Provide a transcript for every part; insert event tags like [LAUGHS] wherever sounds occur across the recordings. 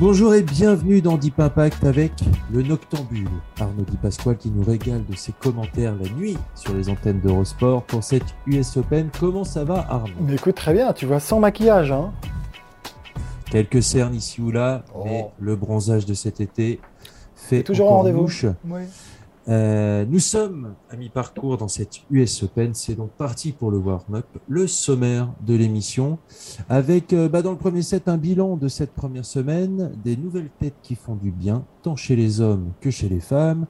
Bonjour et bienvenue dans Deep Impact avec le Noctambule, Arnaud Di Pasquale qui nous régale de ses commentaires la nuit sur les antennes d'Eurosport pour cette US Open. Comment ça va Arnaud? Mais écoute, très bien, tu vois sans maquillage. Hein. Quelques cernes ici ou là, Oh. mais le bronzage de cet été fait toujours en rendez-vous. Oui. Euh, nous sommes à mi-parcours dans cette US Open. C'est donc parti pour le warm-up, le sommaire de l'émission, avec euh, bah, dans le premier set un bilan de cette première semaine, des nouvelles têtes qui font du bien, tant chez les hommes que chez les femmes.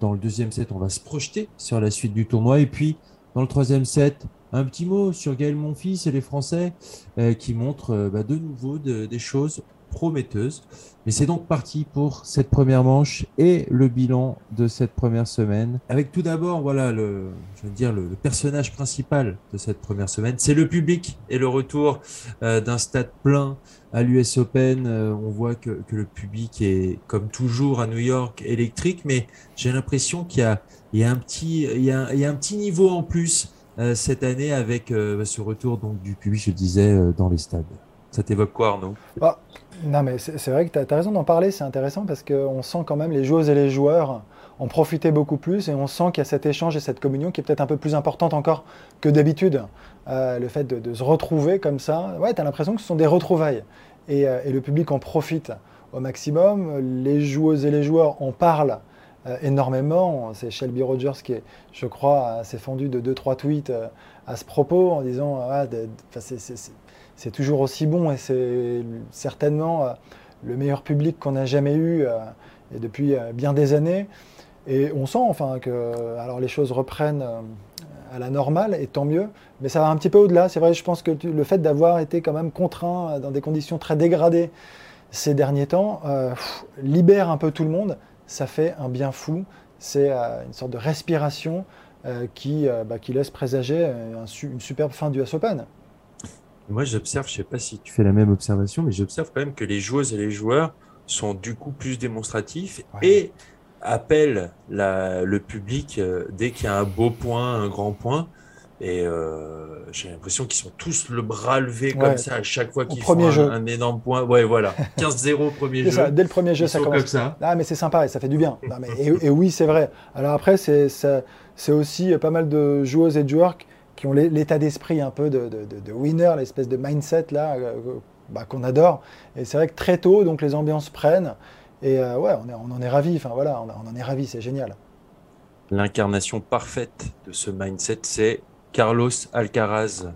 Dans le deuxième set, on va se projeter sur la suite du tournoi. Et puis, dans le troisième set, un petit mot sur Gaël Monfils et les Français euh, qui montrent euh, bah, de nouveau de- des choses prometteuses. Mais c'est donc parti pour cette première manche et le bilan de cette première semaine. Avec tout d'abord, voilà, le, je veux dire, le, personnage principal de cette première semaine, c'est le public et le retour euh, d'un stade plein à l'US Open. Euh, on voit que, le public est, comme toujours à New York, électrique, mais j'ai l'impression qu'il y y a un petit, il y a, un petit niveau en plus euh, cette année avec ce retour donc du public, je disais, dans les stades. Ça t'évoque quoi, Arnaud? Non, mais c'est vrai que tu as, raison d'en parler, c'est intéressant parce qu'on sent quand même les joueuses et les joueurs en profiter beaucoup plus et on sent qu'il y a cet échange et cette communion qui est peut-être un peu plus importante encore que d'habitude. Euh, le fait de, se retrouver comme ça, ouais, tu as l'impression que ce sont des retrouvailles et, euh, et le public en profite au maximum. Les joueuses et les joueurs en parlent euh, énormément. C'est Shelby Rogers qui, est, je crois, s'est fendu de 2-3 tweets à ce propos en disant ah, c'est toujours aussi bon et c'est certainement euh, le meilleur public qu'on a jamais eu euh, depuis euh, bien des années. Et on sent enfin que alors les choses reprennent à la normale et tant mieux, mais ça va un petit peu au-delà. C'est vrai, je pense que le fait d'avoir été quand même contraint dans des conditions très dégradées ces derniers temps libère un peu tout le monde. Ça fait un bien fou. C'est une sorte de respiration qui, bah, qui laisse présager une superbe fin du US Open. Moi, j'observe, je sais pas si tu fais la même observation, mais j'observe quand même que les joueuses et les joueurs sont du coup plus démonstratifs Ouais. et appellent la- le public euh, dès qu'il y a un beau point, un grand point. Et euh, j'ai l'impression qu'ils sont tous le bras levé comme Ouais. ça à chaque fois qu'ils font jeu. un, un énorme point. Ouais, voilà. [LAUGHS] 15-0 premier jeu. ça, dès le premier jeu, ça commence. comme ça. Ah, mais c'est sympa et ça fait du bien. Non, mais, et, et oui, c'est vrai. Alors après, c'est aussi pas mal de joueuses et de joueurs qui ont l'é- l'état d'esprit un peu de, winner, l'espèce de mindset là euh, bah, qu'on adore. Et c'est vrai que très tôt, donc les ambiances prennent. Et euh, ouais, on, en est ravis. Enfin voilà, on, en est ravis, c'est génial. L'incarnation parfaite de ce mindset, c'est Carlos Alcaraz.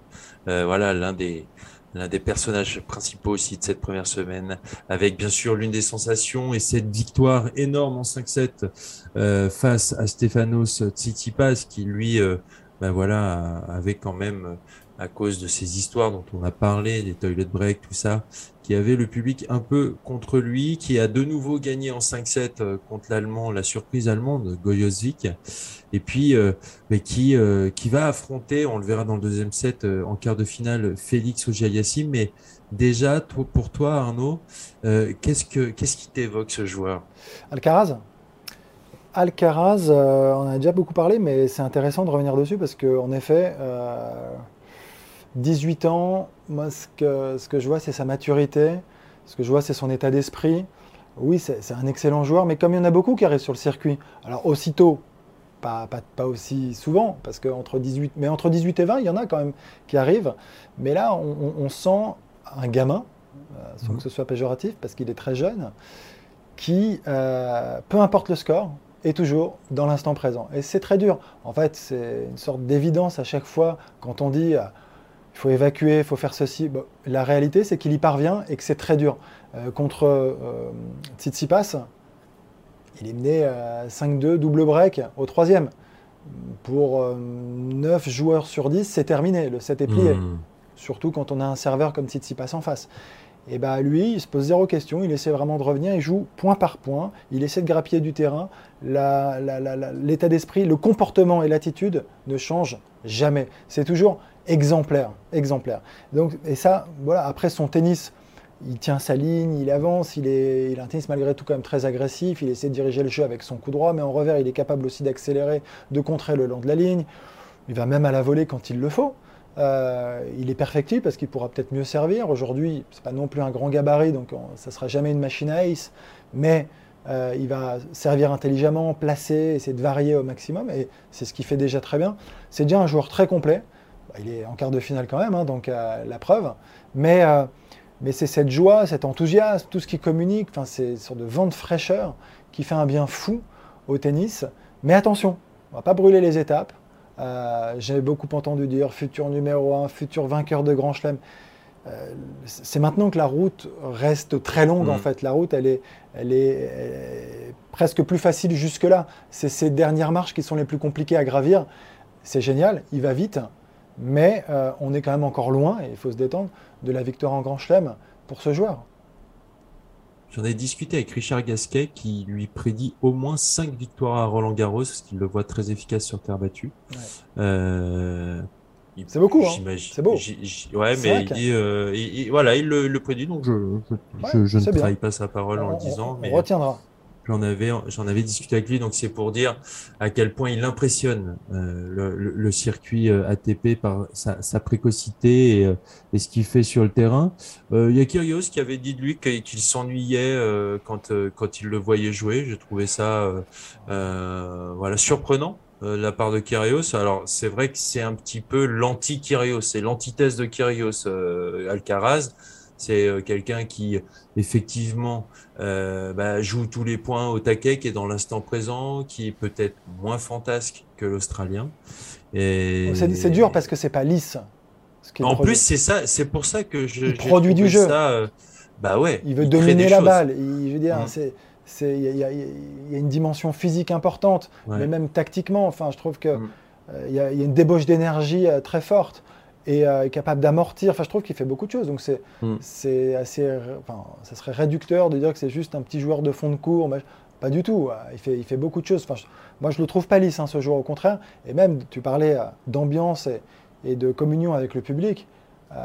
Euh, voilà, l'un des, l'un des personnages principaux aussi de cette première semaine, avec bien sûr l'une des sensations et cette victoire énorme en 5-7 euh, face à Stefanos Tsitsipas, qui lui, euh, ben voilà, avait quand même, à cause de ces histoires dont on a parlé, des toilet breaks, tout ça, qui avait le public un peu contre lui, qui a de nouveau gagné en 5-7 euh, contre l'Allemand, la surprise allemande, Gojowski, et puis euh, mais qui, euh, qui va affronter, on le verra dans le deuxième set, euh, en quart de finale, Félix Auger-Aliassime. Mais déjà, pour toi, Arnaud, euh, qu'est-ce, que, qu'est-ce qui t'évoque ce joueur? Alcaraz? Alcaraz, euh, on en a déjà beaucoup parlé, mais c'est intéressant de revenir dessus parce qu'en effet, euh, 18 ans, moi ce que, ce que je vois c'est sa maturité, ce que je vois c'est son état d'esprit. Oui, c'est un excellent joueur, mais comme il y en a beaucoup qui arrivent sur le circuit, alors aussitôt, pas, pas, pas aussi souvent, parce que entre 18, mais entre 18 et 20, il y en a quand même qui arrivent. Mais là, on, sent un gamin, euh, sans Mhm. que ce soit péjoratif, parce qu'il est très jeune, qui, euh, peu importe le score, est toujours dans l'instant présent. Et c'est très dur. En fait, c'est une sorte d'évidence à chaque fois quand on dit euh, il faut évacuer, il faut faire ceci. Bon, la réalité, c'est qu'il y parvient et que c'est très dur. Euh, contre euh, Tsitsipas, il est mené euh, 5-2, double break au troisième. pour 9 joueurs sur 10, c'est terminé, le set est plié. Hmm. Surtout quand on a un serveur comme Tsitsipas en face. Et bah lui, il se pose zéro question, il essaie vraiment de revenir, il joue point par point, il essaie de grappiller du terrain, l'état d'esprit, le comportement et l'attitude ne changent jamais. C'est toujours exemplaire, exemplaire. Donc, et ça, voilà, après son tennis, il tient sa ligne, il avance, il, est, il un tennis malgré tout quand même très agressif, il essaie de diriger le jeu avec son coup droit, mais en revers, il est capable aussi d'accélérer, de contrer le long de la ligne. Il va même à la volée quand il le faut. Euh, il est perfectible parce qu'il pourra peut-être mieux servir. Aujourd'hui, c'est pas non plus un grand gabarit, donc ça sera jamais une machine à ace, mais euh, il va servir intelligemment, placer, essayer de varier au maximum, et c'est ce qu'il fait déjà très bien. C'est déjà un joueur très complet. Bah, il est en quart de finale quand même, hein, donc euh, la preuve. Mais, c'est cette joie, cet enthousiasme, tout ce qui communique, c'est sorte de vent de fraîcheur qui fait un bien fou au tennis. Mais attention, on va pas brûler les étapes. Euh, j'ai beaucoup entendu dire futur numéro 1, futur vainqueur de Grand Chelem. Euh, c'est maintenant que la route reste très longue en mm. fait. La route, elle est, elle est, presque plus facile jusque-là. C'est ces dernières marches qui sont les plus compliquées à gravir. C'est génial, il va vite, mais euh, on est quand même encore loin, et il faut se détendre, de la victoire en Grand Chelem pour ce joueur. J'en ai discuté avec Richard Gasquet qui lui prédit au moins 5 victoires à Roland Garros, parce qu'il le voit très efficace sur terre battue. Euh, c'est beaucoup, hein. c'est beau. Ouais, mais il, dit, euh, voilà, il le, prédit, donc je, je, ne trahis pas sa parole en le disant. On retiendra. J'en avais, j'en avais discuté avec lui, donc c'est pour dire à quel point il impressionne euh, le, circuit euh, ATP par sa, précocité et, euh, et, ce qu'il fait sur le terrain. Il y a Kyrgios qui avait dit de lui qu'il s'ennuyait quand, quand il le voyait jouer. Je trouvais ça voilà surprenant de la part de Kyrgios. Alors c'est vrai que c'est un petit peu l'anti-Kyrgios, c'est l'antithèse de Kyrgios, Alcaraz. C'est quelqu'un qui effectivement euh, bah, joue tous les points au taquet, qui est dans l'instant présent, qui est peut-être moins fantasque que l'Australien. Et... C'est dur parce que c'est pas lisse. en plus, c'est ça, c'est pour ça que je. Il produit du jeu. Ça, euh, bah ouais. Il veut dominer la balle. Il, je veux dire, c'est il y, a une dimension physique importante, mais même tactiquement. Enfin, je trouve que mm. euh, il y, a une débauche d'énergie très forte et euh, est capable d'amortir. Enfin, je trouve qu'il fait beaucoup de choses. Donc, c'est hmm. c'est assez. Enfin, ça serait réducteur de dire que c'est juste un petit joueur de fond de cours. Mais pas du tout. Il fait, il fait beaucoup de choses. Enfin, moi, je le trouve pas lisse, hein, ce joueur, au contraire. Et même, tu parlais euh, d'ambiance et, et, de communion avec le public. Euh,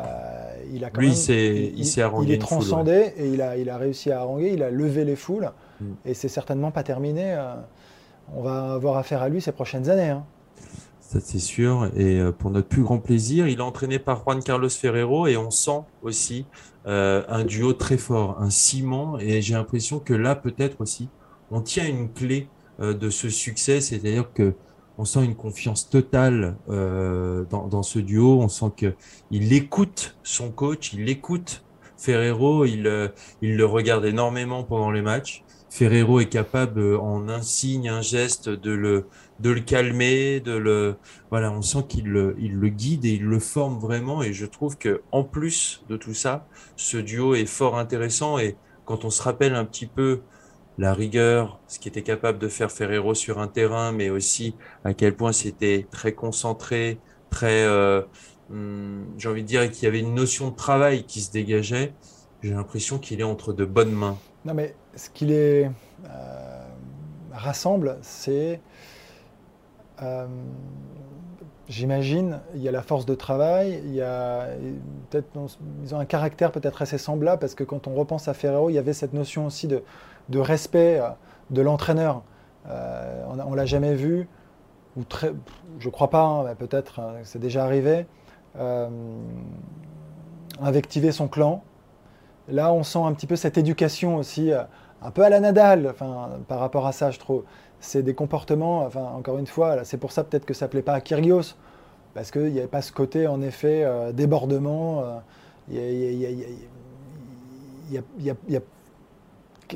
il a quand Lui, même, il, il, il, est transcendé et il a, il a réussi à haranguer. Il a levé les foules. Hmm. Et c'est certainement pas terminé. on va avoir affaire à lui ces prochaines années. Hein ça c'est sûr. Et euh, pour notre plus grand plaisir, il est entraîné par Juan Carlos Ferrero et on sent aussi euh, un duo très fort, un ciment. Et j'ai l'impression que là, peut-être aussi, on tient une clé euh, de ce succès, c'est-à-dire que on sent une confiance totale dans, ce duo. On sent que il écoute son coach, il écoute Ferrero, il, il le regarde énormément pendant les matchs. Ferrero est capable, en un signe, un geste, de le de le calmer, de le voilà, on sent qu'il le, il le guide et il le forme vraiment et je trouve que en plus de tout ça, ce duo est fort intéressant et quand on se rappelle un petit peu la rigueur, ce qui était capable de faire Ferrero sur un terrain, mais aussi à quel point c'était très concentré, très, euh, hum, j'ai envie de dire qu'il y avait une notion de travail qui se dégageait. J'ai l'impression qu'il est entre de bonnes mains. Non, mais ce qu'il est euh, rassemble, c'est euh, j'imagine, il y a la force de travail, il y a peut-être, ils ont un caractère peut-être assez semblable parce que quand on repense à Ferrero, il y avait cette notion aussi de, respect euh, de l'entraîneur. On, ne l'a jamais vu, ou très, je crois pas, hein, peut-être c'est déjà arrivé, invectiver son clan. Là, on sent un petit peu cette éducation aussi, un peu à la Nadal, enfin, par rapport à ça, je trouve c'est des comportements, enfin, encore une fois, c'est pour ça peut-être que ça ne plaît pas à Kyrgios, parce qu'il n'y avait pas ce côté, en effet, euh, débordement. il y a,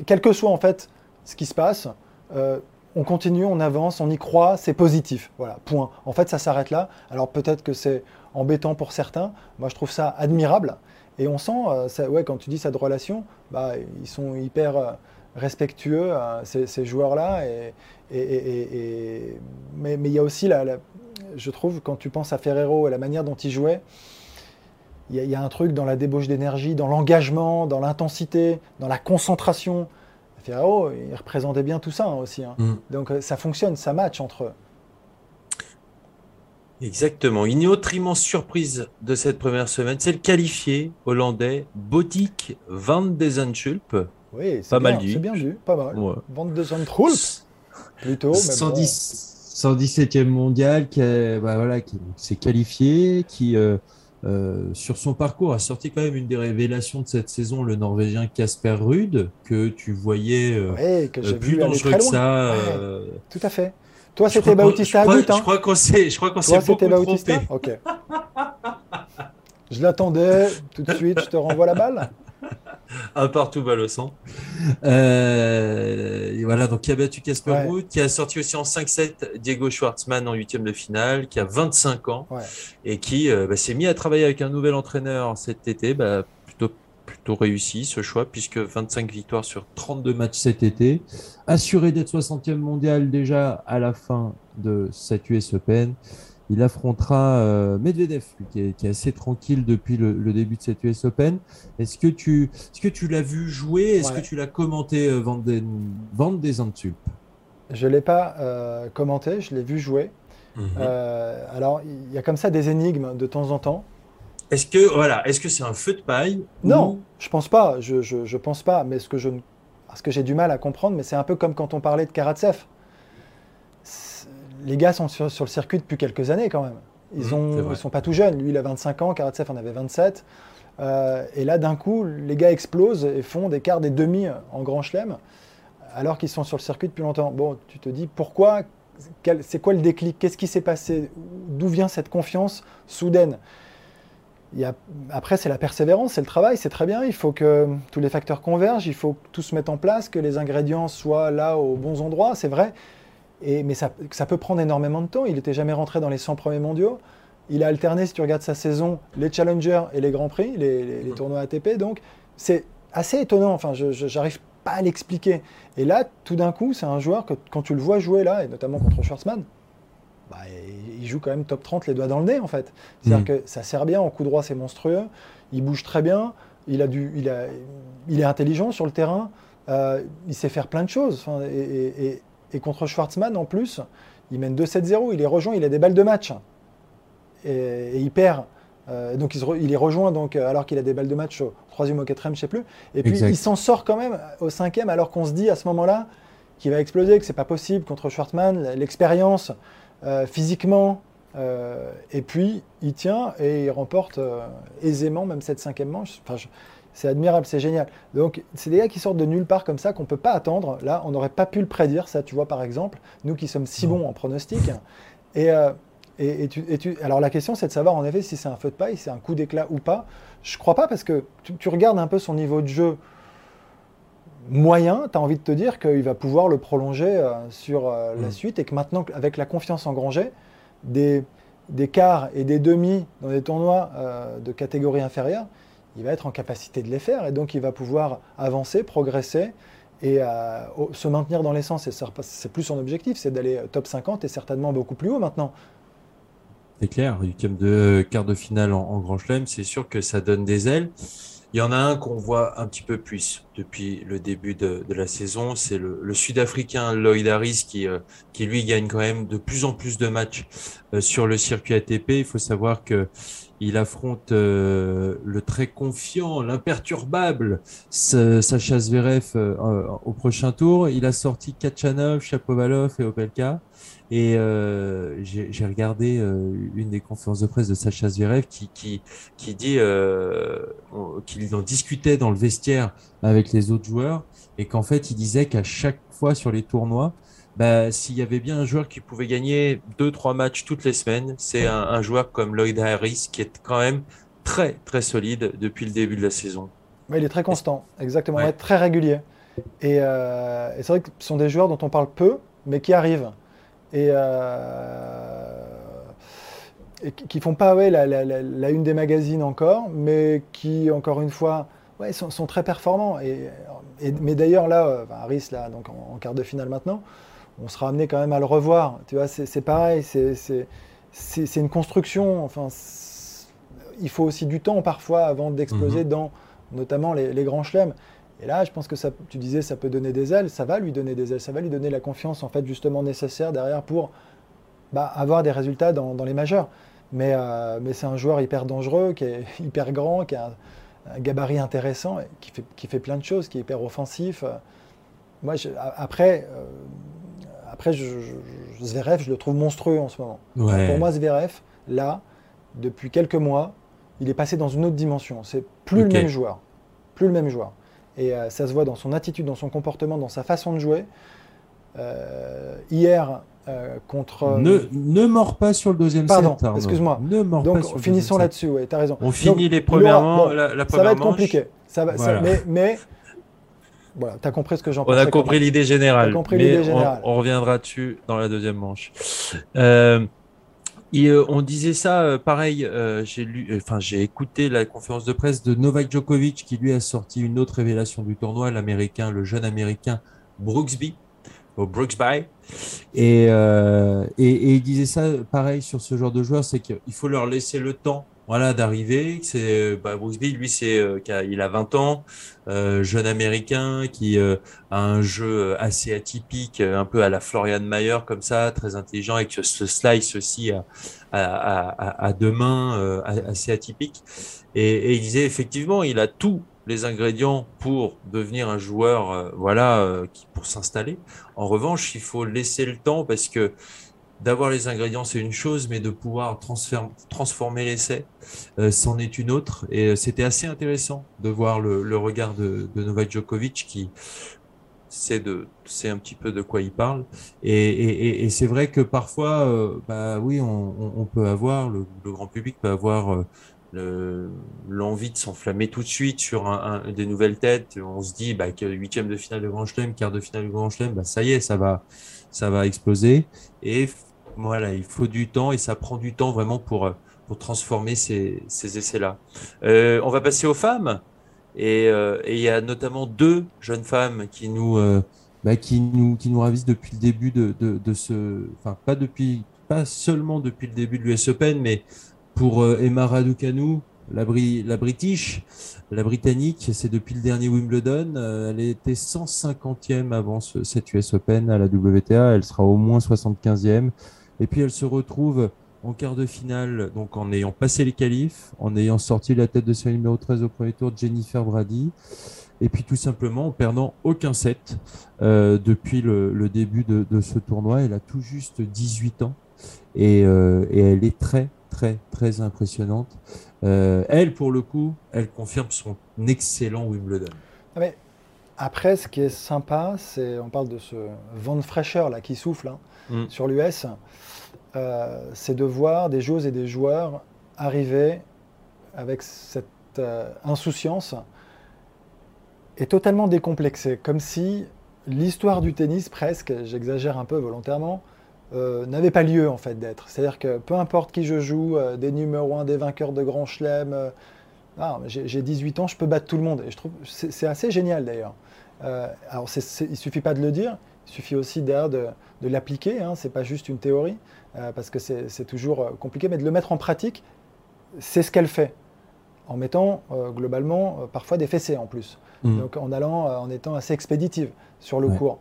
quel que soit, en fait, ce qui se passe, euh, on continue, on avance, on y croit, c'est positif. Voilà, point. En fait, ça s'arrête là. Alors peut-être que c'est embêtant pour certains. Moi, je trouve ça admirable. Et on sent, euh, ouais, quand tu dis cette relation, bah, ils sont hyper respectueux, ces, joueurs-là. Et, mais, il y a aussi, la, je trouve, quand tu penses à Ferrero et la manière dont il jouait, il y, a un truc dans la débauche d'énergie, dans l'engagement, dans l'intensité, dans la concentration. Ferrero, il représentait bien tout ça hein, aussi. Hein. Mm. Donc euh, ça fonctionne, ça match entre eux. Exactement. Une autre immense surprise de cette première semaine, c'est le qualifié hollandais Botik van de Zandschulp. Oui, c'est bien, C'est bien vu, pas mal. Van de Zandschulp, plutôt. Mais 117e mondial qui, bah, voilà, qui s'est qualifié, qui euh, euh, sur son parcours a sorti quand même une des révélations de cette saison, le Norvégien Casper Ruud, que tu voyais euh, plus dangereux que ça. Tout à fait. Toi, c'était Bautista à but. Hein. Je crois qu'on s'est, je crois qu'on s'est beaucoup Bautista trompé. Ok. je l'attendais. Tout de suite, je te renvoie la balle. Un partout balle au sang. Euh, voilà, donc qui a battu Casper Ruud, qui a sorti aussi en 5-7 Diego Schwartzmann en huitième de finale, qui a 25 ans et qui euh, bah, s'est mis à travailler avec un nouvel entraîneur cet été. Bah, plutôt réussi ce choix puisque 25 victoires sur 32 matchs cet été, assuré d'être 60e mondial déjà à la fin de cette US Open. Il affrontera euh, Medvedev, qui est, assez tranquille depuis le, début de cette US Open. Est-ce que tu, est-ce que tu l'as vu jouer? Est-ce que tu l'as commenté, euh, Van, des Je ne l'ai pas euh, commenté, je l'ai vu jouer. Mhm. alors, il y a comme ça des énigmes de temps en temps. Est-ce que voilà, est-ce que c'est un feu de paille Non, je pense pas. Je, je, pense pas. Mais ce que je, ce que j'ai du mal à comprendre, mais c'est un peu comme quand on parlait de Karatsev. Les gars sont sur, le circuit depuis quelques années quand même. Ils ne mmh, sont pas tout jeunes. Lui, il a 25 ans, Karatsev en avait 27. Euh, et là, d'un coup, les gars explosent et font des quarts, des demi en Grand Chelem, alors qu'ils sont sur le circuit depuis longtemps. Bon, tu te dis pourquoi C'est quoi le déclic? Qu'est-ce qui s'est passé? D'où vient cette confiance soudaine? Après, c'est la persévérance, c'est le travail, c'est très bien. Il faut que tous les facteurs convergent, il faut que tout se mette en place, que les ingrédients soient là aux bons endroits, c'est vrai. Et, mais ça, peut prendre énormément de temps. Il n'était jamais rentré dans les 100 premiers mondiaux. Il a alterné, si tu regardes sa saison, les challengers et les grands prix, les, les tournois ATP. Donc, c'est assez étonnant. Enfin, je n'arrive pas à l'expliquer. Et là, tout d'un coup, c'est un joueur que quand tu le vois jouer là, et notamment contre Schwarzman, bah, il joue quand même top 30 les doigts dans le nez en fait. C'est-à-dire mm. que ça sert bien, en coup droit c'est monstrueux, il bouge très bien, il, a du, il, a, il est intelligent sur le terrain, euh, il sait faire plein de choses. et, contre Schwartzmann en plus, il mène 2-7-0, il est rejoint, il a des balles de match. Et, il perd. Euh, donc il, est rejoint donc, alors qu'il a des balles de match au troisième ou au quatrième, je sais plus. Et puis il s'en sort quand même au cinquième alors qu'on se dit à ce moment-là qu'il va exploser, que c'est pas possible contre Schwartzmann, l'expérience. Euh, physiquement. Euh, et puis, il tient et il remporte euh, aisément même cette cinquième manche. Enfin, c'est admirable, c'est génial. Donc, c'est des gars qui sortent de nulle part comme ça qu'on ne peut pas attendre. Là, on n'aurait pas pu le prédire, ça, tu vois, par exemple, nous qui sommes si bons en pronostic. Et, et, tu, alors, la question, c'est de savoir en effet si c'est un feu de paille, si c'est un coup d'éclat ou pas. Je crois pas parce que tu, regardes un peu son niveau de jeu moyen, tu as envie de te dire qu'il va pouvoir le prolonger euh, sur euh, la mm. suite et que maintenant, avec la confiance engrangée, des, des quarts et des demi dans des tournois euh, de catégorie inférieure, il va être en capacité de les faire et donc il va pouvoir avancer, progresser et se maintenir dans l'essence. C'est plus son objectif, c'est d'aller top 50 et certainement beaucoup plus haut maintenant. C'est clair, huitième de quart de finale en, en Grand Chelem, c'est sûr que ça donne des ailes. Il y en a un qu'on voit un petit peu plus depuis le début de, la saison, c'est le, Sud-Africain Lloyd Harris qui, euh, qui lui gagne quand même de plus en plus de matchs euh, sur le circuit ATP. Il faut savoir que il affronte euh, le très confiant, l'imperturbable Sacha Zverev au prochain tour. Il a sorti Kachanov, Chapovalov et Opelka. Et euh, j'ai regardé euh, une des conférences de presse de Sacha Zverev qui, qui, qui dit euh, qu'il en discutait dans le vestiaire avec les autres joueurs et qu'en fait il disait qu'à chaque fois sur les tournois, bah, s'il y avait bien un joueur qui pouvait gagner deux trois matchs toutes les semaines, c'est un, joueur comme Lloyd Harris qui est quand même très très solide depuis le début de la saison. Mais il est très constant, exactement, ouais. très régulier. Et, et c'est vrai que ce sont des joueurs dont on parle peu, mais qui arrivent et, euh, et qui font pas ouais, la, une des magazines encore, mais qui, encore une fois, ouais, sont, sont très performants. Et, mais d'ailleurs, là, Harris, là, donc en, quart de finale maintenant, on sera amené quand même à le revoir. Tu vois, c'est pareil, c'est une construction. Enfin, il faut aussi du temps parfois avant d'exploser mhm. dans notamment les, grands chelems. Et là, je pense que ça, tu disais, ça peut donner des ailes, ça va lui donner des ailes, ça va lui donner la confiance en fait justement nécessaire derrière pour bah, avoir des résultats dans, les majeurs. Mais, euh, mais c'est un joueur hyper dangereux, qui est [LAUGHS] hyper grand, qui a un, gabarit intéressant, qui fait, qui fait plein de choses, qui est hyper offensif. Moi, après, euh, après je, Zverev, je le trouve monstrueux en ce moment. Pour moi, Zverev, là, depuis quelques mois, il est passé dans une autre dimension. C'est plus le même joueur. Plus le même joueur. Et euh, ça se voit dans son attitude, dans son comportement, dans sa façon de jouer. Euh, hier, euh, contre. Ne, ne mords pas sur le deuxième Pardon, excuse-moi. Ne mords Donc, pas finissons là-dessus, oui, tu as raison. On finit les premières la, Ça va être compliqué. Ça va, mais, mais voilà, tu as compris ce que j'en pense. On a compris l'idée générale. Compris mais générale. On, on, reviendra dessus dans la deuxième manche. Euh, euh, on disait ça, euh, pareil, euh, j'ai lu, enfin j'ai écouté la conférence de presse de Novak Djokovic qui lui a sorti une autre révélation du tournoi, l'américain, le jeune américain Brooksby, Brooksby, et, il disait ça, pareil sur ce genre de joueurs, c'est qu'il faut leur laisser le temps voilà d'arriver c'est bah, lui c'est euh, il a 20 ans euh, jeune américain qui euh, a un jeu assez atypique un peu à la Florian Mayer comme ça très intelligent avec ce slice aussi à, à, à, à deux mains assez atypique. Et, et, il disait effectivement il a tous les ingrédients pour devenir un joueur voilà qui pour s'installer. En revanche il faut laisser le temps parce que d'avoir les ingrédients, c'est une chose, mais de pouvoir transformer l'essai, euh, c'en est une autre. Et euh, c'était assez intéressant de voir le, regard de, Novak Djokovic qui sait, un petit peu de quoi il parle. Et, c'est vrai que parfois, euh, bah oui, on, peut avoir, le, grand public peut avoir l'envie de s'enflammer tout de suite sur des nouvelles têtes. On se dit bah, que huitième de finale de Grand Chelem, quart de finale de Grand Chelem, bah, ça y est, ça va, ça va exploser. Et voilà, il faut du temps et ça prend du temps vraiment pour, euh, pour transformer ces, essais-là. Euh, on va passer aux femmes. Euh, et il y a notamment deux jeunes femmes qui nous, bah, qui nous, qui nous ravissent depuis le début de, de, de ce. Enfin, pas, depuis, pas seulement depuis le début de l'US Open, mais pour Emma Raducanu, la, la British, la Britannique, c'est depuis le dernier Wimbledon. elle était 150e avant ce, cette US Open à la WTA. Elle sera au moins 75e. Et puis elle se retrouve en quart de finale, donc en ayant passé les qualifs, en ayant sorti la tête de série numéro 13 au premier tour, Jennifer Brady, et puis tout simplement en perdant aucun set euh, depuis le, début de, ce tournoi. Elle a tout juste 18 ans et, euh, et elle est très très très impressionnante. Euh, elle, pour le coup, elle confirme son excellent Wimbledon. Ah, après, ce qui est sympa, c'est on parle de ce vent de fraîcheur là qui souffle hein, mm. sur l'US. Euh, c'est de voir des joueuses et des joueurs arriver avec cette euh, insouciance et totalement décomplexée, comme si l'histoire du tennis, presque, j'exagère un peu volontairement, euh, n'avait pas lieu en fait d'être. C'est-à-dire que peu importe qui je joue, des numéros 1, des vainqueurs de Grand Chelem, ah, j'ai 18 ans, je peux battre tout le monde. Et je trouve c'est assez génial d'ailleurs. alors il ne suffit pas de le dire, il suffit aussi d'ailleurs de, de l'appliquer. Hein, c'est pas juste une théorie. Euh, parce que c'est toujours euh, compliqué, mais de le mettre en pratique, c'est ce qu'elle fait, en mettant euh, globalement parfois des fessées en plus, mmh. donc en allant, en étant assez expéditive sur le cours.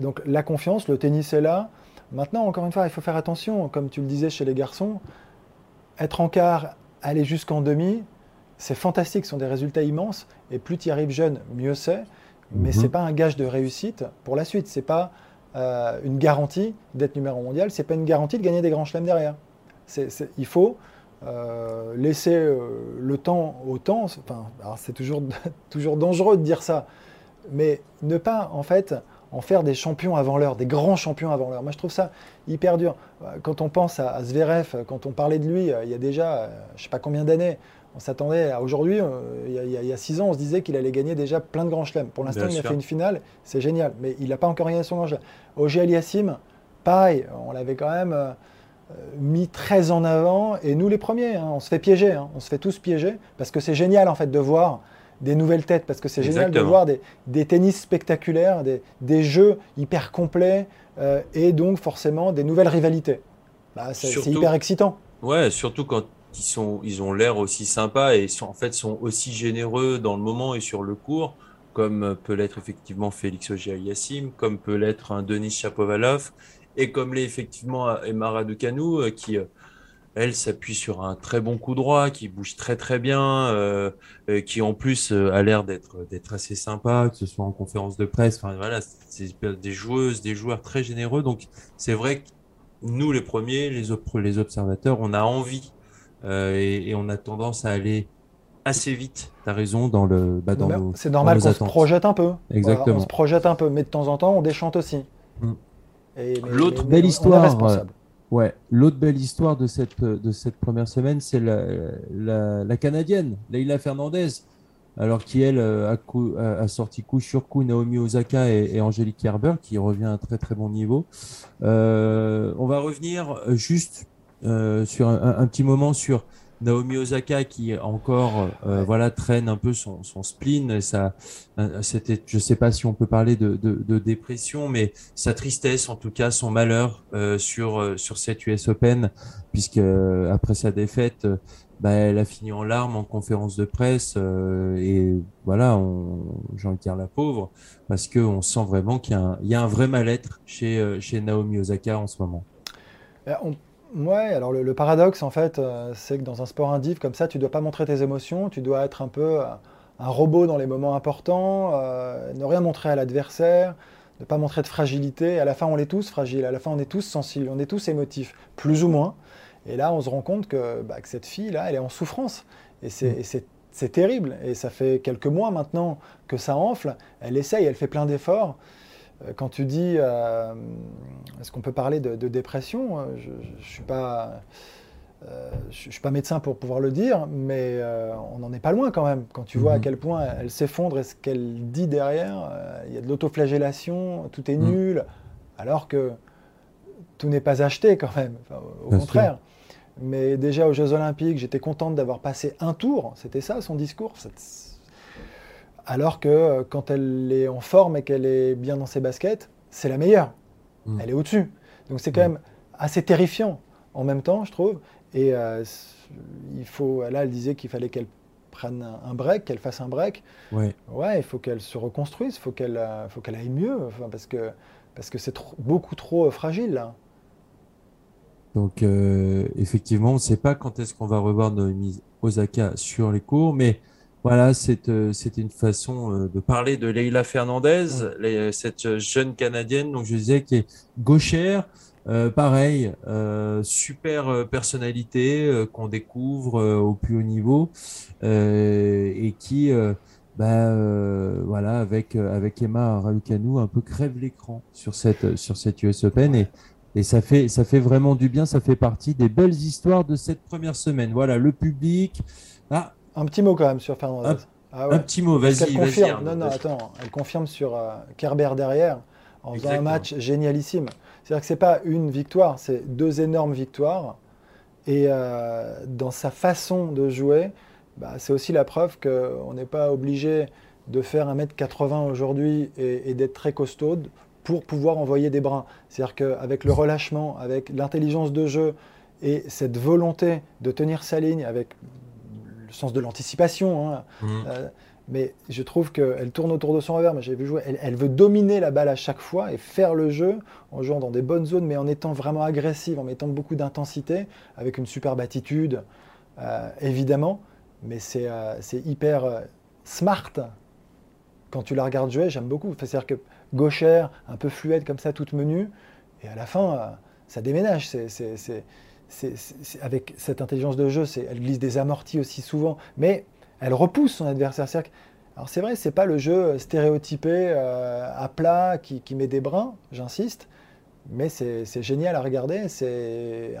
donc la confiance, le tennis est là. Maintenant, encore une fois, il faut faire attention, comme tu le disais chez les garçons, être en quart, aller jusqu'en demi, c'est fantastique, ce sont des résultats immenses, et plus tu y arrives jeune, mieux c'est, mais mmh. ce n'est pas un gage de réussite pour la suite, c'est pas euh, une garantie d'être numéro mondial, c'est pas une garantie de gagner des grands chelems derrière. il faut euh, laisser euh, le temps au temps. Enfin, c'est toujours, [LAUGHS] toujours dangereux de dire ça, mais ne pas en fait en faire des champions avant l'heure, des grands champions avant l'heure. Moi, je trouve ça hyper dur. Quand on pense à, à Zverev, quand on parlait de lui il y a déjà, je sais pas combien d'années, on s'attendait à aujourd'hui, euh, il, y a six ans, on se disait qu'il allait gagner déjà plein de grands chelems. Pour l'instant, il a fait une finale, c'est génial, mais il n'a pas encore gagné son grand chelem. Ogier Aliassim, pareil, on l'avait quand même euh, mis très en avant, et nous les premiers, hein, on se fait piéger, hein. on se fait tous piéger, parce que c'est génial en fait de voir des nouvelles têtes, parce que c'est génial de voir des, tennis spectaculaires, des, jeux hyper complets, euh, et donc forcément des nouvelles rivalités. Bah, c'est hyper excitant. Ouais, surtout quand ils, sont, ils ont l'air aussi sympas et sont, en fait sont aussi généreux dans le moment et sur le cours, comme peut l'être effectivement Félix Auger-Aliassime, comme peut l'être un Denis Chapovalov, et comme l'est effectivement Emma Raducanu, euh, qui euh, elle s'appuie sur un très bon coup droit, qui bouge très très bien, euh, qui en plus a l'air d'être assez sympa, que ce soit en conférence de presse. Voilà, c'est des joueuses, des joueurs très généreux. Donc c'est vrai que nous les premiers, les observateurs, on a envie et, on a tendance à aller assez vite. Tu as raison dans le bah, dans C'est normal qu'on se projette un peu. Exactement. on se projette un peu, mais de temps en temps on déchante aussi. Mm. L'autre belle histoire, ouais, l'autre belle histoire de cette de cette première semaine, c'est la, la, canadienne, Leila Fernandez, alors qui elle a, a, sorti coup sur coup Naomi Osaka et, Angélique Kerber, qui revient à un très très bon niveau. Euh, on va revenir juste euh, sur un, petit moment sur Naomi Osaka qui encore euh, voilà traîne un peu son, son spleen ça euh, c'était je sais pas si on peut parler de, de, dépression mais sa tristesse en tout cas son malheur euh, sur sur cette US Open puisque après sa défaite bah, elle a fini en larmes en conférence de presse et voilà j'ai envie de dire la pauvre parce que on sent vraiment qu'il y, y, a un vrai mal-être chez chez Naomi Osaka en ce moment. Ouais, alors le, paradoxe en fait, euh, c'est que dans un sport indiv comme ça, tu dois pas montrer tes émotions, tu dois être un peu euh, un robot dans les moments importants, euh, ne rien montrer à l'adversaire, ne pas montrer de fragilité. À la fin, on est tous fragiles, à la fin, on est tous sensibles, on est tous émotifs, plus ou moins. Et là, on se rend compte que, bah, que cette fille-là, elle est en souffrance. Et c'est mm. terrible. Et ça fait quelques mois maintenant que ça enfle. Elle essaye, elle fait plein d'efforts. Euh, quand tu dis, euh, est-ce qu'on peut parler de, dépression euh, Je ne suis pas... je suis pas médecin pour pouvoir le dire, mais on n'en est pas loin quand même. Quand tu vois à mhm. quel point elle s'effondre et ce qu'elle dit derrière, il y a de l'autoflagellation, tout est mhm. nul, alors que tout n'est pas acheté quand même. au contraire. Mais déjà aux Jeux Olympiques, j'étais contente d'avoir passé un tour. C'était ça son discours. Alors que euh, quand elle est en forme et qu'elle est bien dans ses baskets, c'est la meilleure. Mm. Elle est au-dessus. Donc c'est quand mm. même assez terrifiant en même temps, je trouve. Et euh, il faut, là, elle disait qu'il fallait qu'elle prenne un break, qu'elle fasse un break. Ouais. Ouais, il faut qu'elle se reconstruise, il faut qu'elle, euh, faut qu'elle aille mieux, parce que parce que c'est beaucoup trop fragile là. Donc effectivement, on ne sait pas quand est-ce qu'on va revoir Noémie Osaka sur les cours, mais voilà, euh, c'était une façon euh, de parler de Leila Fernandez, cette jeune Canadienne, donc je disais, qui est gauchère, euh, pareil, super personnalité qu'on découvre au plus haut niveau et qui, bah, voilà, avec avec Emma Ralucanu, un peu crève l'écran sur cette sur cette US Open et et ça fait ça fait vraiment du bien. Ça fait partie des belles histoires de cette première semaine. Voilà, le public. Ah, un petit mot quand même sur Fernandez. Un, ah petit mot, vas-y. Vas non, non, attends, elle confirme sur euh, Kerber derrière en faisant un match génialissime. C'est-à-dire que c'est pas une victoire, c'est deux énormes victoires. Et euh, dans sa façon de jouer, bah, c'est aussi la preuve qu'on n'est pas obligé de faire 1m80 aujourd'hui et, et d'être très costaud pour pouvoir envoyer des brins. C'est-à-dire qu'avec le relâchement, avec l'intelligence de jeu et cette volonté de tenir sa ligne avec sens de l'anticipation. Hein. Mmh. Euh, mais je trouve qu'elle tourne autour de son revers. J'ai vu jouer. Elle, veut dominer la balle à chaque fois et faire le jeu en jouant dans des bonnes zones, mais en étant vraiment agressive, en mettant beaucoup d'intensité, avec une superbe attitude, euh, évidemment. Mais c'est euh, hyper smart quand tu la regardes jouer. J'aime beaucoup. C'est-à-dire que gauchère, un peu fluide comme ça, toute menue, et à la fin, ça déménage. C'est avec cette intelligence de jeu, elle glisse des amortis aussi souvent, mais elle repousse son adversaire. Alors c'est vrai, c'est pas le jeu stéréotypé euh, à plat qui, met des brins, j'insiste, mais c'est génial à regarder. C'est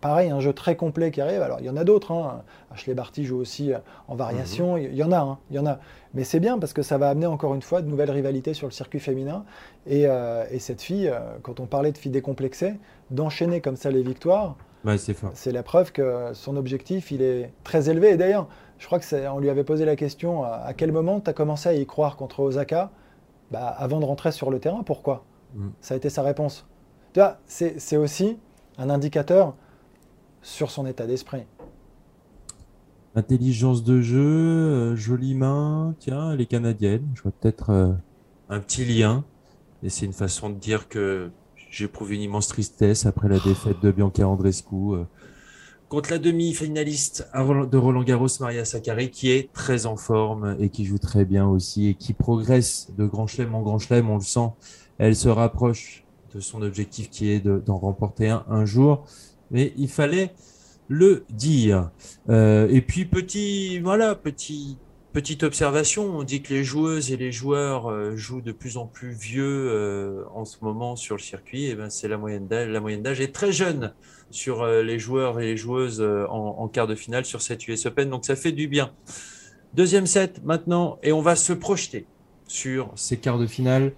pareil, un jeu très complet qui arrive. Alors il y en a d'autres. Hein. Ashley Barty joue aussi euh, en variation. Mhm. Il y en a, hein. il y en a. Mais c'est bien parce que ça va amener encore une fois de nouvelles rivalités sur le circuit féminin. Et, euh, cette fille, quand on parlait de fille décomplexée, d'enchaîner comme ça les victoires, c'est la preuve que son objectif, il est très élevé. Et d'ailleurs, je crois que on lui avait posé la question à quel moment tu as commencé à y croire contre Osaka? Bah, Avant de rentrer sur le terrain, pourquoi? Mm. Ça a été sa réponse. Tu vois, c'est aussi un indicateur sur son état d'esprit. Intelligence de jeu, euh, jolie main, tiens, elle est canadienne. Je vois peut-être euh, un petit lien. Et c'est une façon de dire que j'éprouve une immense tristesse après la défaite de Bianca Andrescu euh, contre la demi-finaliste de Roland Garros, Maria Sakkari, qui est très en forme et qui joue très bien aussi et qui progresse de grand chelem en grand chelem. On le sent. Elle se rapproche de son objectif qui est d'en remporter un un jour. Mais il fallait le dire. Euh, et puis petit, voilà, petit, petite observation, on dit que les joueuses et les joueurs euh, jouent de plus en plus vieux euh, en ce moment sur le circuit. Et ben c'est la moyenne d'âge. La moyenne est très jeune sur les joueurs et les joueuses en, quart de finale sur cette US Open, donc ça fait du bien. Deuxième set maintenant, et on va se projeter sur ces quarts de finale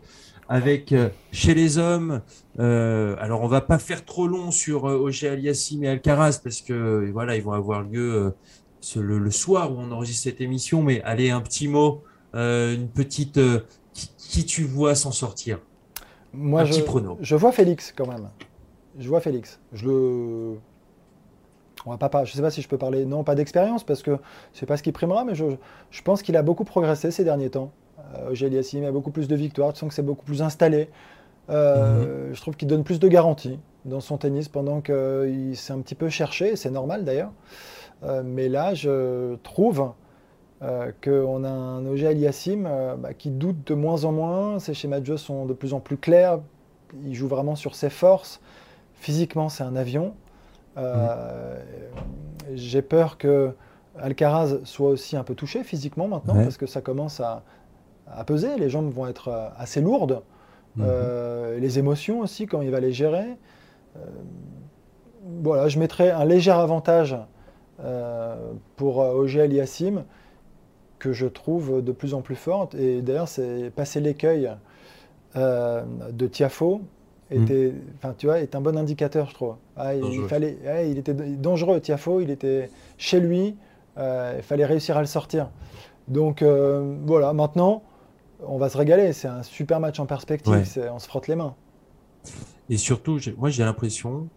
avec euh, chez les hommes. Euh, alors, on va pas faire trop long sur euh, Aliassim et Alcaraz parce que voilà, ils vont avoir lieu euh, le, soir où on enregistre cette émission. Mais allez, un petit mot, une petite qui, tu vois s'en sortir? Moi, je, je vois Félix quand même. Je vois Félix. Je le on va pas, je ne sais pas si je peux parler, non, pas d'expérience, parce que sais pas ce qui primera, mais je, je pense qu'il a beaucoup progressé ces derniers temps. Euh, a beaucoup plus de victoires, tu sens que c'est beaucoup plus installé. Euh, mhm. Je trouve qu'il donne plus de garanties dans son tennis pendant qu'il s'est un petit peu cherché, c'est normal d'ailleurs. Euh, mais là, je trouve euh, qu'on a un OG Aliassim bah, qui doute de moins en moins. Ses schémas de jeu sont de plus en plus clairs. Il joue vraiment sur ses forces. Physiquement, c'est un avion. Mhm. J'ai peur que Alcaraz soit aussi un peu touché physiquement maintenant parce que ça commence à, à peser, les jambes vont être euh, assez lourdes, euh, les émotions aussi, quand il va les gérer. Euh, voilà, je mettrais un léger avantage pour Ogel Yassim, que je trouve de plus en plus forte. Et d'ailleurs, c'est passer l'écueil de Tiafo était, tu vois, est un bon indicateur, je trouve. Ah, il, fallait, il était dangereux, Tiafo, il était chez lui, il fallait réussir à le sortir. Donc voilà, maintenant, on va se régaler. C'est un super match en perspective. On se frotte les mains. Et surtout, moi, j'ai l'impression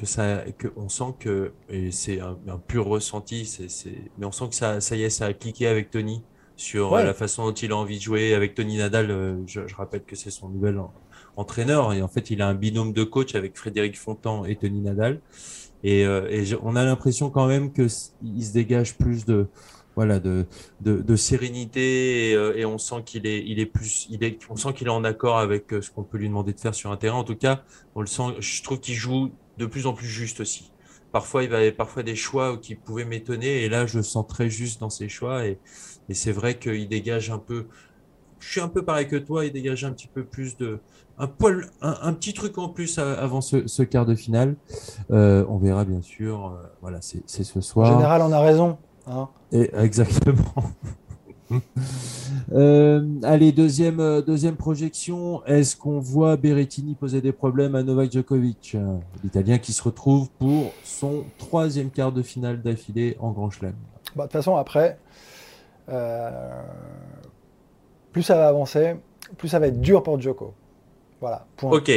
que ça, que on sent que, et c'est un, pur ressenti, c'est, mais on sent que ça, ça y est, ça a cliqué avec Tony sur la façon dont il a envie de jouer avec Tony Nadal. Euh, je, rappelle que c'est son nouvel entraîneur et en fait, il a un binôme de coach avec Frédéric Fontan et Tony Nadal. Et, euh, on a l'impression quand même que il se dégage plus de voilà de, de, sérénité euh, et, on sent qu'il est il est plus il est on sent qu'il est en accord avec euh, ce qu'on peut lui demander de faire sur un terrain en tout cas on le sent je trouve qu'il joue de plus en plus juste aussi. Parfois il va parfois des choix qui pouvaient m'étonner et là je le sens très juste dans ses choix et, et c'est vrai qu'il dégage un peu je suis un peu pareil que toi il dégage un petit peu plus de un poil un, petit truc en plus avant ce, quart de finale. Euh, on verra bien sûr. Voilà c'est ce soir. En général on a raison Hein. Et, exactement. [LAUGHS] Euh, allez, deuxième, euh, deuxième projection. Est-ce qu'on voit Berrettini poser des problèmes à Novak Djokovic, l'Italien qui se retrouve pour son troisième quart de finale d'affilée en Grand Chelem bah, De toute façon, après, euh, plus ça va avancer, plus ça va être dur pour Djoko. Voilà. Point. Ok.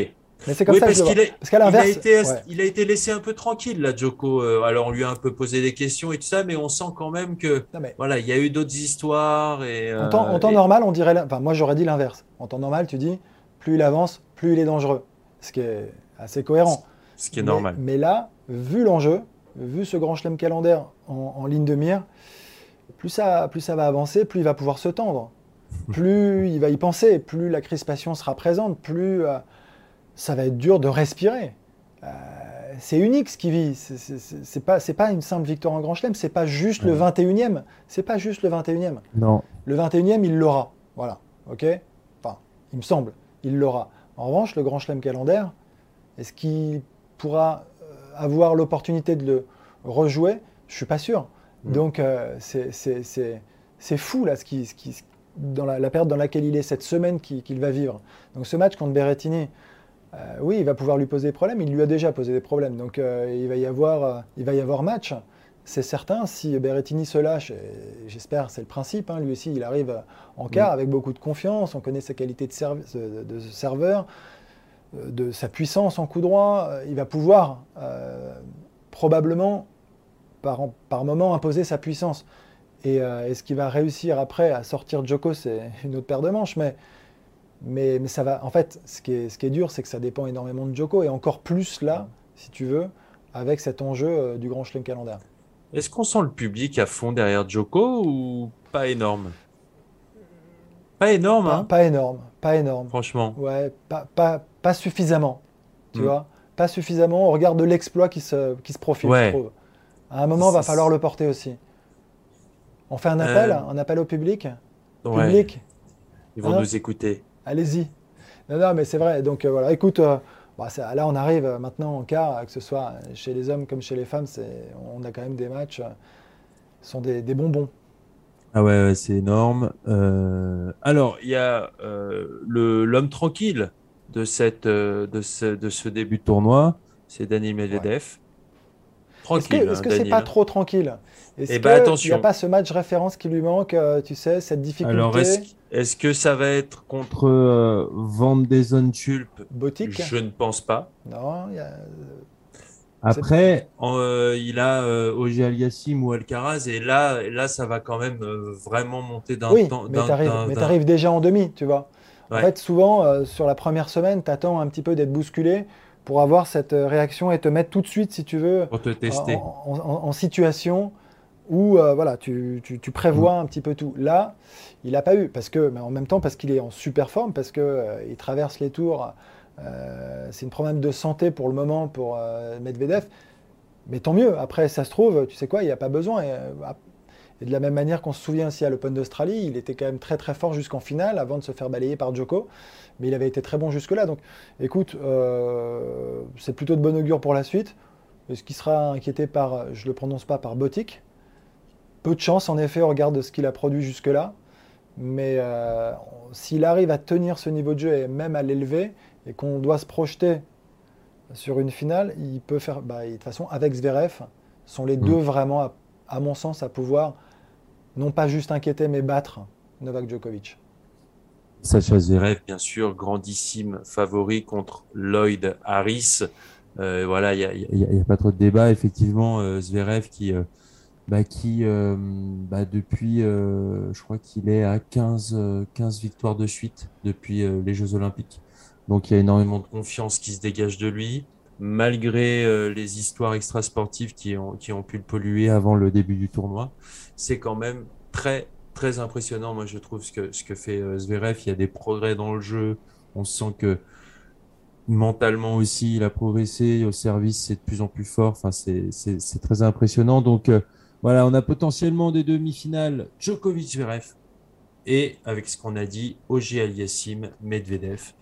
Mais c'est comme ça parce qu'il il, a été, il a été laissé un peu tranquille là, Joko. Euh, alors on lui a un peu posé des questions et tout ça, mais on sent quand même que voilà, il y a eu d'autres histoires et. en temps, euh, normal, on dirait, enfin moi j'aurais dit l'inverse. En temps normal, tu dis plus il avance, plus il est dangereux, ce qui est assez cohérent. Ce qui est normal. Mais là, vu l'enjeu, vu ce grand chelem calendaire en, ligne de mire, plus ça, plus ça va avancer, plus il va pouvoir se tendre, [LAUGHS] plus il va y penser, plus la crispation sera présente, plus euh, ça va être dur de respirer. Euh, c'est unique ce qui vit. C'est pas, pas une simple victoire en Grand Chelem. C'est pas juste le 21e. C'est pas juste le 21e. Non. Le 21e, il l'aura. Voilà. OK? Enfin, il me semble. Il l'aura. En revanche, le Grand Chelem calendaire, est-ce qu'il pourra euh, avoir l'opportunité de le rejouer? Je suis pas sûr. Mm. Donc, euh, c'est fou, là, ce qui, ce qui, dans la, période dans laquelle il est, cette semaine qu'il va vivre. Donc, ce match contre Berrettini, oui, il va pouvoir lui poser des problèmes. Il lui a déjà posé des problèmes. Donc il, va y avoir, il va y avoir match. C'est certain, si Berrettini se lâche, j'espère, c'est le principe, hein, lui aussi il arrive en quart avec beaucoup de confiance, on connaît sa qualité de, de serveur, de sa puissance en coup droit, il va pouvoir probablement par, par moment imposer sa puissance. Et euh, est-ce qu'il va réussir après à sortir Joko C'est une autre paire de manches. Mais, mais, mais, ça va. En fait, ce qui est, ce qui est dur, c'est que ça dépend énormément de Joko. Et encore plus là, si tu veux, avec cet enjeu euh, du Grand Chelem calendaire. Est-ce qu'on sent le public à fond derrière Joko ou pas énorme? Pas énorme, pas, hein? Pas énorme, pas énorme. Franchement. Ouais, pas, pas, pas suffisamment. Tu Hmm. vois Pas suffisamment au regard de l'exploit qui se, qui se profile, Ouais. je trouve. À un moment, il va falloir le porter aussi. On fait un appel, Euh, un appel au public? Ouais, Public, Ils vont Hein? nous écouter. Allez-y. Non, non, mais c'est vrai. Donc euh, voilà, écoute, euh, bah, ça- là on arrive euh, maintenant en quart, euh, que ce soit chez les hommes comme chez les femmes, on a quand même des matchs, ce sont des, des bonbons. Ah ouais, ouais, c'est énorme. Alors, il y a le l'homme tranquille de cette de ce, de ce début de tournoi, c'est Dani Medvedev. Tranquille, est-ce hein, que c'est pas hein. trop tranquille? Est-ce Eh que ben, n'y a pas ce match référence qui lui manque, euh, tu sais, cette difficulté Alors, est-ce que ça va être contre euh, Van Zonchulp Botique Je ne pense pas. Non, il y a- Après, En, euh, il a euh, Auger Aliassime ou Alcaraz et là, là, ça va quand même euh, vraiment monter d'un Oui, temps. mais d'un- t'arrives déjà en demi, tu vois. En fait, souvent, euh, sur la première semaine, t'attends un petit peu d'être bousculé pour avoir cette euh, réaction et te mettre tout de suite, si tu veux, pour te tester. en, en- en- en situation où euh, voilà, tu, prévois un petit peu tout. Là, il n'a pas eu, parce que, mais en même temps parce qu'il est en super forme, parce qu'il traverse les tours. euh, c'est un problème de santé pour le moment pour euh, Medvedev. Mais tant mieux. Après, ça se trouve, tu sais quoi, il n'y a pas besoin. Et, euh, de la même manière qu'on se souvient aussi à l'Open d'Australie, il était quand même très très fort jusqu'en finale avant de se faire balayer par Djoko. Mais il avait été très bon jusque-là. Donc écoute, euh, c'est plutôt de bon augure pour la suite. Est-ce qu'il sera inquiété par, je ne le prononce pas, par Botic? Peu de chance en effet au regard de ce qu'il a produit jusque-là. Mais euh, s'il arrive à tenir ce niveau de jeu et même à l'élever, et qu'on doit se projeter sur une finale, il peut faire. Bah, de toute façon, avec Zverev, sont les Mm. deux vraiment, à, à mon sens, à pouvoir non pas juste inquiéter, mais battre Novak Djokovic. Sacha Zverev, bien sûr, grandissime favori contre Lloyd Harris. Euh, voilà, il a, a- n'y a, pas trop de débat. Effectivement, euh, Zverev qui, bah, qui euh, bah, depuis, euh, je crois qu'il est à 15, euh, 15 victoires de suite depuis euh, les Jeux Olympiques. Donc il y a énormément de confiance qui se dégage de lui, malgré euh, les histoires extrasportives qui ont, qui ont pu le polluer avant le début du tournoi. C'est quand même très, très impressionnant, moi je trouve, ce que, ce que fait euh, Zverev. Il y a des progrès dans le jeu. On sent que mentalement aussi, il a progressé. Au service, c'est de plus en plus fort. Enfin, c'est très impressionnant. Donc euh, voilà, on a potentiellement des demi-finales Djokovic-Zverev. Et avec ce qu'on a dit, Auger Aliassime, Medvedev.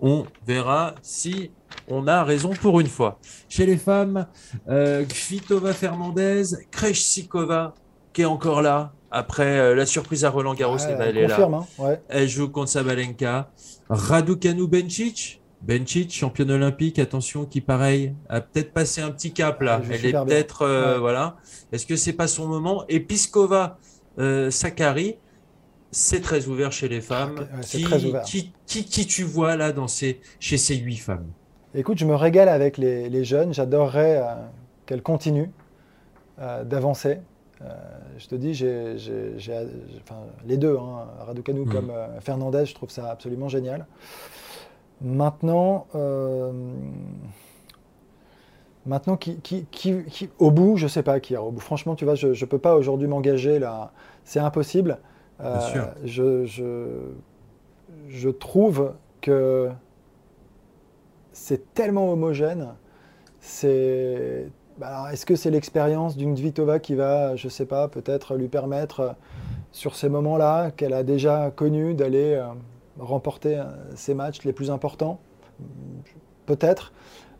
On verra si on a raison pour une fois. Chez les femmes, euh, Kvitova Fernandez, Krejcikova qui est encore là après euh, la surprise à Roland Garros, ben, elle elle est là. hein, ouais. Elle joue contre Sabalenka. Raducanu Bencic. Bencic, championne olympique, attention, qui pareil, a peut-être passé un petit cap là. Elle est peut-être, euh, Ouais. voilà. Est-ce que c'est pas son moment? Et Piskova euh, Sakari, c'est très ouvert chez les femmes. Ouais, qui, très ouvert. Qui, qui, qui tu vois là dans ces, chez ces huit femmes? Écoute, je me régale avec les, les jeunes. J'adorerais euh, qu'elles continuent euh, d'avancer. Je te dis, j'ai, enfin, les deux, hein, Raducanu Mhm. comme Fernandez, je trouve ça absolument génial. Maintenant, euh, maintenant qui, qui- qui- qui- au bout, je sais pas qui. Au bout, franchement, tu vois, je ne peux pas aujourd'hui m'engager là. C'est impossible. Euh, Bien sûr. Je, je, je trouve que c'est tellement homogène. C'est. bah Est-ce que c'est l'expérience d'une Kvitova qui va, je sais pas, peut-être lui permettre, sur ces moments-là, qu'elle a déjà connu, d'aller euh, remporter euh, ses matchs les plus importants Peut-être.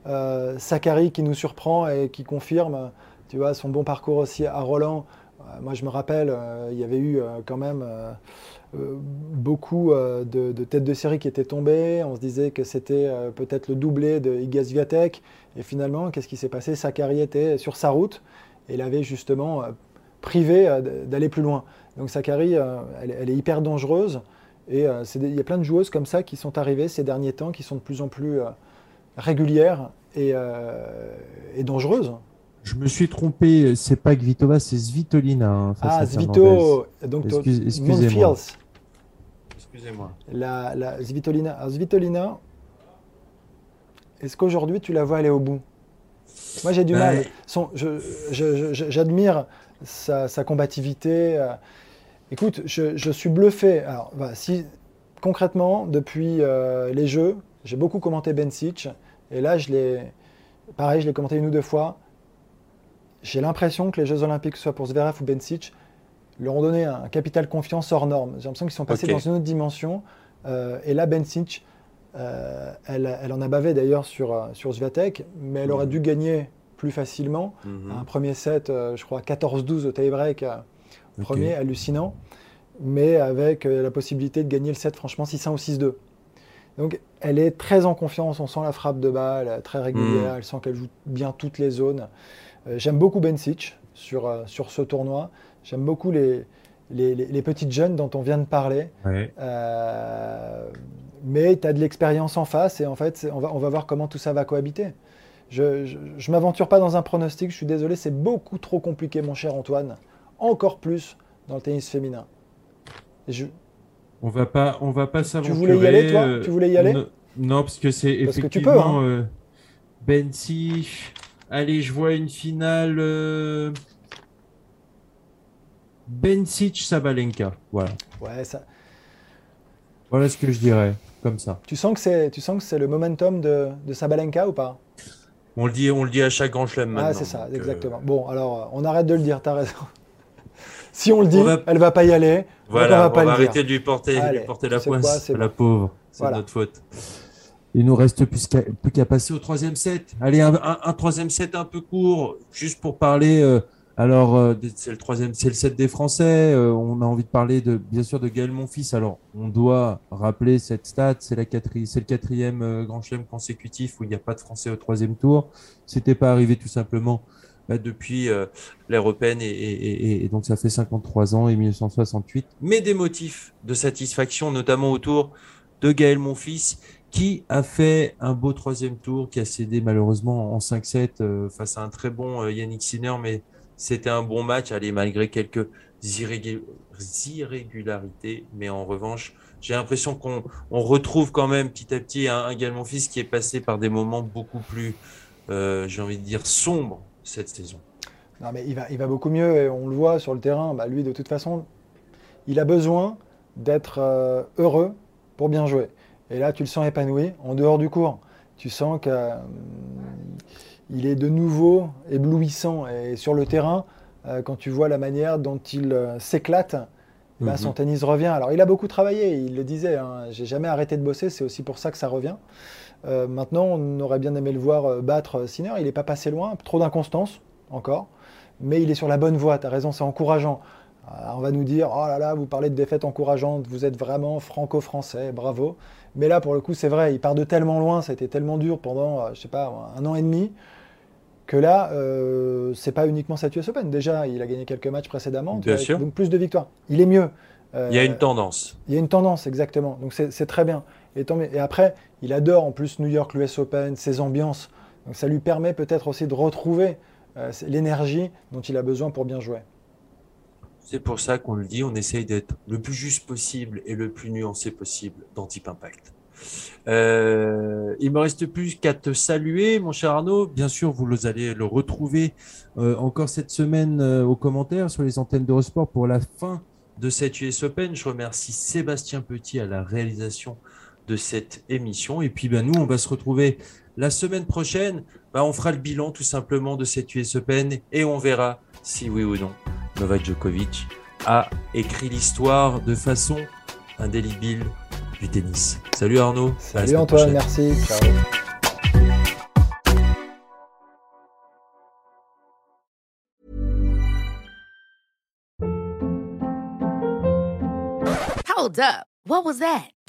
Euh, Sakari qui nous surprend et qui confirme, tu vois, son bon parcours aussi à Roland. Euh, moi, je me rappelle, euh, il y avait eu euh, quand même euh, beaucoup de, têtes de série qui étaient tombées. On se disait que c'était peut-être le doublé de Iga Swiatek. Et finalement, qu'est-ce qui s'est passé? Sakari était sur sa route et il avait justement privé d'aller plus loin. Donc Sakari, elle, est hyper dangereuse. Et il y a plein de joueuses comme ça qui sont arrivées ces derniers temps, qui sont de plus en plus régulières et, et dangereuses. Je me suis trompé, c'est pas Kvitova, c'est Svitolina. Hein, ah, Svito, donc excusez-moi. Excusez-moi. La, la Svitolina. Alors, Svitolina, est-ce qu'aujourd'hui tu la vois aller au bout? Moi j'ai du mal. J'admire sa, sa, combativité. Euh. Écoute, je, je, suis bluffé. Alors, bah, si, concrètement, depuis euh, les Jeux, j'ai beaucoup commenté Bencic. Et là, je l'ai. Pareil, je l'ai commenté une ou deux fois j'ai l'impression que les Jeux Olympiques, soit pour Zverev ou Bencic, leur ont donné un capital confiance hors norme. J'ai l'impression qu'ils sont passés dans une autre dimension. Euh, et là, Bencic, euh, elle, elle, en a bavé d'ailleurs sur, euh, sur Zviatek, mais elle aurait dû gagner plus facilement. Mhm. Un premier set, je crois 14-12 au tie-break, premier, hallucinant, mais avec la possibilité de gagner le set, franchement, 6-1 ou 6-2. Donc, elle est très en confiance, on sent la frappe de balle, très régulière, mhm. elle sent qu'elle joue bien toutes les zones. Euh, j'aime beaucoup Bencic sur, euh, sur ce tournoi. J'aime beaucoup les, les, petites jeunes dont on vient de parler. Euh, mais tu as de l'expérience en face et en fait, on va, on va voir comment tout ça va cohabiter. Je ne m'aventure pas dans un pronostic, je suis désolé, c'est beaucoup trop compliqué, mon cher Antoine. Encore plus dans le tennis féminin. Je... On va pas, on va pas s'aventurer. Tu voulais y aller, toi Tu voulais y aller non, parce que c'est effectivement que tu peux, hein. Bencic, Allez, je vois une finale. Euh... Bencic Sabalenka. Voilà. Ouais, ça. Voilà ce que je dirais, comme ça. Tu sens que c'est, tu sens que c'est le momentum de, de Sabalenka ou pas? On le dit, on le dit à chaque grand chelem Ah, c'est ça, exactement. Euh, bon, alors, on arrête de le dire. T'as raison. Si on le dit, elle va pas y aller. Voilà, on va, pas arrêter de lui porter, lui porter la poisse. la pauvre, c'est notre faute. Il nous reste plus qu'à passer au troisième set. Allez, un, troisième set un peu court, juste pour parler. Euh, alors, euh, c'est le troisième, c'est le set des Français. Euh, on a envie de parler de, bien sûr, de Gaël Monfils. Alors, on doit rappeler cette stat. C'est la quatrième, c'est le quatrième Grand Chelem consécutif où il n'y a pas de Français au troisième tour. C'était pas arrivé tout simplement bah, depuis l'Européenne et, et, donc ça fait 53 ans et 1968. Mais des motifs de satisfaction, notamment autour de Gaël Monfils qui a fait un beau troisième tour, qui a cédé malheureusement en 5-7 euh, face à un très bon euh, Yannick Sinner, mais c'était un bon match, allez, malgré quelques irrégularités, mais en revanche, j'ai l'impression qu'on retrouve quand même petit à petit un, un fils qui est passé par des moments beaucoup plus, euh, j'ai envie de dire, sombres cette saison. Non, mais il va, il va beaucoup mieux et on le voit sur le terrain. Bah, lui, de toute façon, il a besoin d'être heureux pour bien jouer. Et là, tu le sens épanoui en dehors du cours. Tu sens qu'il euh, est de nouveau éblouissant. Et sur le terrain, euh, quand tu vois la manière dont il euh, s'éclate, eh ben, son mhm. tennis revient. Alors, il a beaucoup travaillé, il le disait. Hein, J'ai jamais arrêté de bosser, c'est aussi pour ça que ça revient. Maintenant, on aurait bien aimé le voir battre Sinner. Il n'est pas passé loin, trop d'inconstance encore. Mais il est sur la bonne voie, tu as raison, c'est encourageant. on va nous dire, oh là là, vous parlez de défaites encourageantes, vous êtes vraiment franco-français, bravo. Mais là, pour le coup, c'est vrai, il part de tellement loin, ça a été tellement dur pendant, euh, je sais pas, un an et demi, que là, euh, c'est pas uniquement cette US Open. Déjà, il a gagné quelques matchs précédemment, Bien sûr. donc plus de victoires. Il est mieux. Euh, il y a une tendance. Il y a une tendance, exactement. Donc c'est très bien. Et, après, il adore en plus New York, l'US Open, ses ambiances. Donc ça lui permet peut-être aussi de retrouver euh, l'énergie dont il a besoin pour bien jouer. C'est pour ça qu'on le dit, on essaye d'être le plus juste possible et le plus nuancé possible dans Deep Impact. Euh, il me reste plus qu'à te saluer, mon cher Arnaud. Bien sûr, vous allez le retrouver euh, encore cette semaine euh, aux commentaires sur les antennes d'Eurosport pour la fin de cette US Open. Je remercie Sébastien Petit à la réalisation de cette émission. Et puis, ben, nous, on va se retrouver la semaine prochaine. Ben, on fera le bilan tout simplement de cette US Open et on verra si oui ou non Novak Djokovic a écrit l'histoire de façon indélébile du tennis. Salut Arnaud. Salut Antoine, merci. Ciao. Hold up. What was that?